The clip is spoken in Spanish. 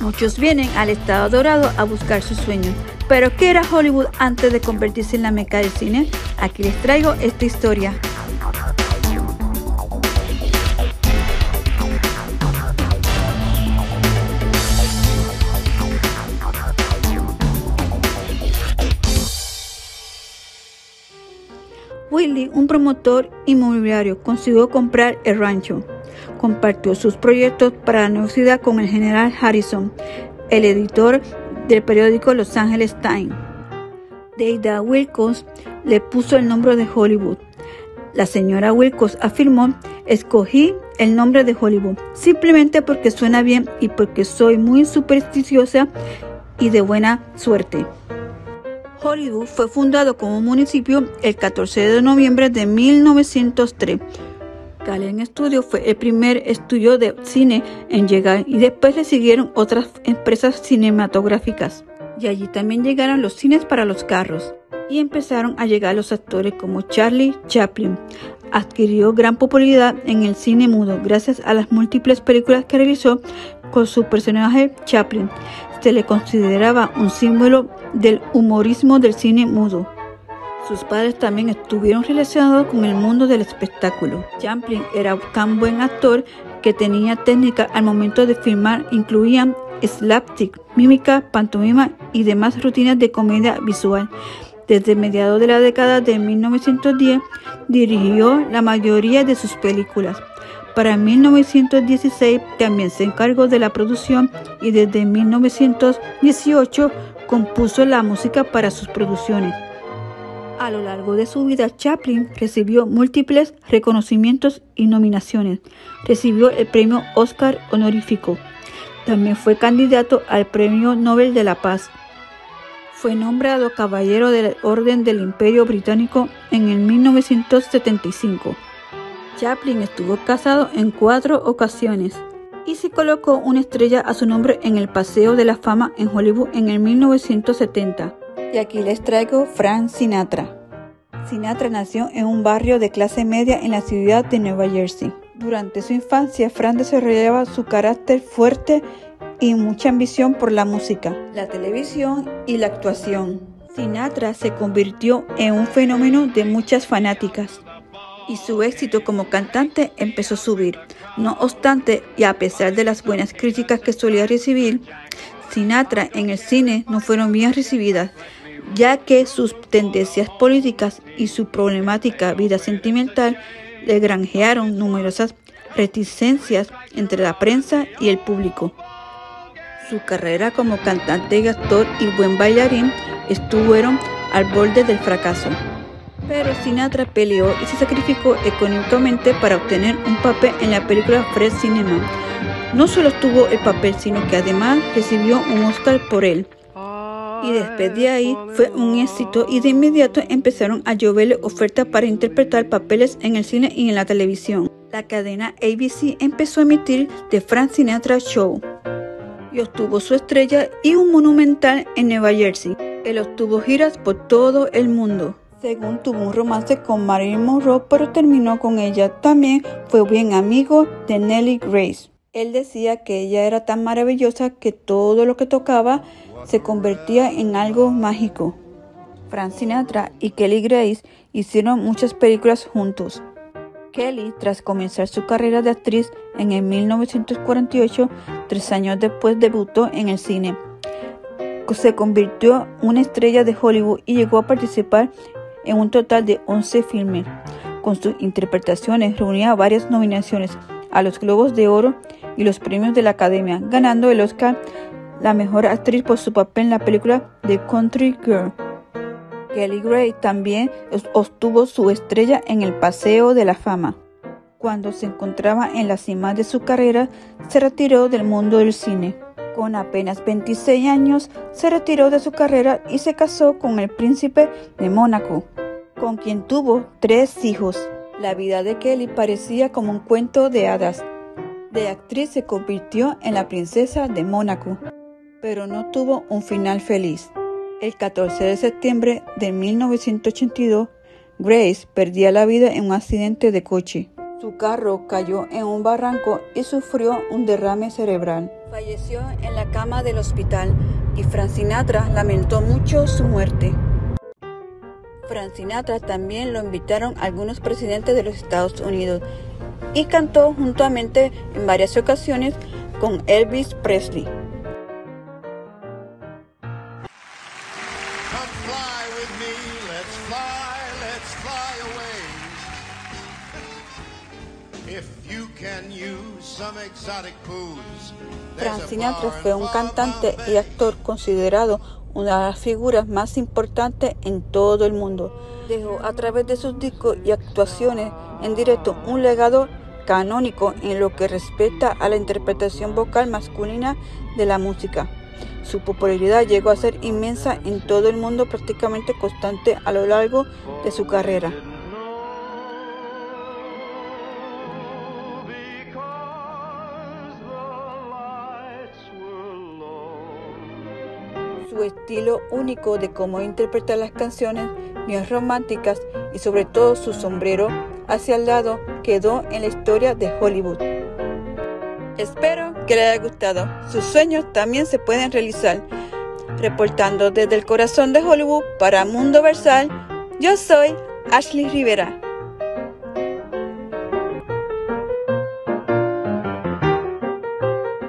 Muchos vienen al estado dorado a buscar sus sueños. Pero ¿qué era Hollywood antes de convertirse en la meca del cine? Aquí les traigo esta historia. Willy, un promotor inmobiliario, consiguió comprar el rancho. Compartió sus proyectos para la universidad con el general Harrison, el editor del periódico Los Angeles Times. Deida Wilcox le puso el nombre de Hollywood. La señora Wilcox afirmó, escogí el nombre de Hollywood simplemente porque suena bien y porque soy muy supersticiosa y de buena suerte. Hollywood fue fundado como municipio el 14 de noviembre de 1903. Galen Studio fue el primer estudio de cine en llegar y después le siguieron otras empresas cinematográficas. Y allí también llegaron los cines para los carros y empezaron a llegar los actores como Charlie Chaplin. Adquirió gran popularidad en el cine mudo gracias a las múltiples películas que realizó con su personaje Chaplin se le consideraba un símbolo del humorismo del cine mudo. Sus padres también estuvieron relacionados con el mundo del espectáculo. Champlin era tan buen actor que tenía técnica al momento de filmar, incluían slapstick, mímica, pantomima y demás rutinas de comedia visual. Desde mediados de la década de 1910 dirigió la mayoría de sus películas. Para 1916 también se encargó de la producción y desde 1918 compuso la música para sus producciones. A lo largo de su vida, Chaplin recibió múltiples reconocimientos y nominaciones. Recibió el premio Oscar honorífico. También fue candidato al Premio Nobel de la Paz. Fue nombrado Caballero del Orden del Imperio Británico en el 1975. Chaplin estuvo casado en cuatro ocasiones y se colocó una estrella a su nombre en el Paseo de la Fama en Hollywood en el 1970. Y aquí les traigo Frank Sinatra. Sinatra nació en un barrio de clase media en la ciudad de Nueva Jersey. Durante su infancia, Frank desarrollaba su carácter fuerte y mucha ambición por la música, la televisión y la actuación. Sinatra se convirtió en un fenómeno de muchas fanáticas y su éxito como cantante empezó a subir. No obstante, y a pesar de las buenas críticas que solía recibir, Sinatra en el cine no fueron bien recibidas, ya que sus tendencias políticas y su problemática vida sentimental le granjearon numerosas reticencias entre la prensa y el público. Su carrera como cantante y actor y buen bailarín estuvieron al borde del fracaso. Pero Sinatra peleó y se sacrificó económicamente para obtener un papel en la película Fred Cinema. No solo obtuvo el papel, sino que además recibió un Oscar por él. Y después de ahí fue un éxito y de inmediato empezaron a lloverle ofertas para interpretar papeles en el cine y en la televisión. La cadena ABC empezó a emitir The Frank Sinatra Show y obtuvo su estrella y un monumental en Nueva Jersey. Él obtuvo giras por todo el mundo. Según tuvo un romance con Marilyn Monroe, pero terminó con ella. También fue bien amigo de Nelly Grace. Él decía que ella era tan maravillosa que todo lo que tocaba se convertía en algo mágico. Frank Sinatra y Kelly Grace hicieron muchas películas juntos. Kelly, tras comenzar su carrera de actriz en el 1948, tres años después debutó en el cine. Se convirtió en una estrella de Hollywood y llegó a participar en un total de 11 filmes. Con sus interpretaciones reunía varias nominaciones a los Globos de Oro y los premios de la Academia, ganando el Oscar la mejor actriz por su papel en la película The Country Girl. Kelly Gray también obtuvo su estrella en el Paseo de la Fama. Cuando se encontraba en la cima de su carrera, se retiró del mundo del cine. Con apenas 26 años se retiró de su carrera y se casó con el príncipe de Mónaco, con quien tuvo tres hijos. La vida de Kelly parecía como un cuento de hadas. De actriz se convirtió en la princesa de Mónaco, pero no tuvo un final feliz. El 14 de septiembre de 1982, Grace perdía la vida en un accidente de coche. Su carro cayó en un barranco y sufrió un derrame cerebral. Falleció en la cama del hospital y Frank Sinatra lamentó mucho su muerte. Frank Sinatra también lo invitaron algunos presidentes de los Estados Unidos y cantó juntamente en varias ocasiones con Elvis Presley. Frank Sinatra fue un cantante y actor considerado una de las figuras más importantes en todo el mundo. Dejó a través de sus discos y actuaciones en directo un legado canónico en lo que respecta a la interpretación vocal masculina de la música. Su popularidad llegó a ser inmensa en todo el mundo, prácticamente constante a lo largo de su carrera. su estilo único de cómo interpretar las canciones románticas y sobre todo su sombrero hacia el lado quedó en la historia de Hollywood. Espero que les haya gustado. Sus sueños también se pueden realizar. Reportando desde el corazón de Hollywood para Mundo Versal, yo soy Ashley Rivera.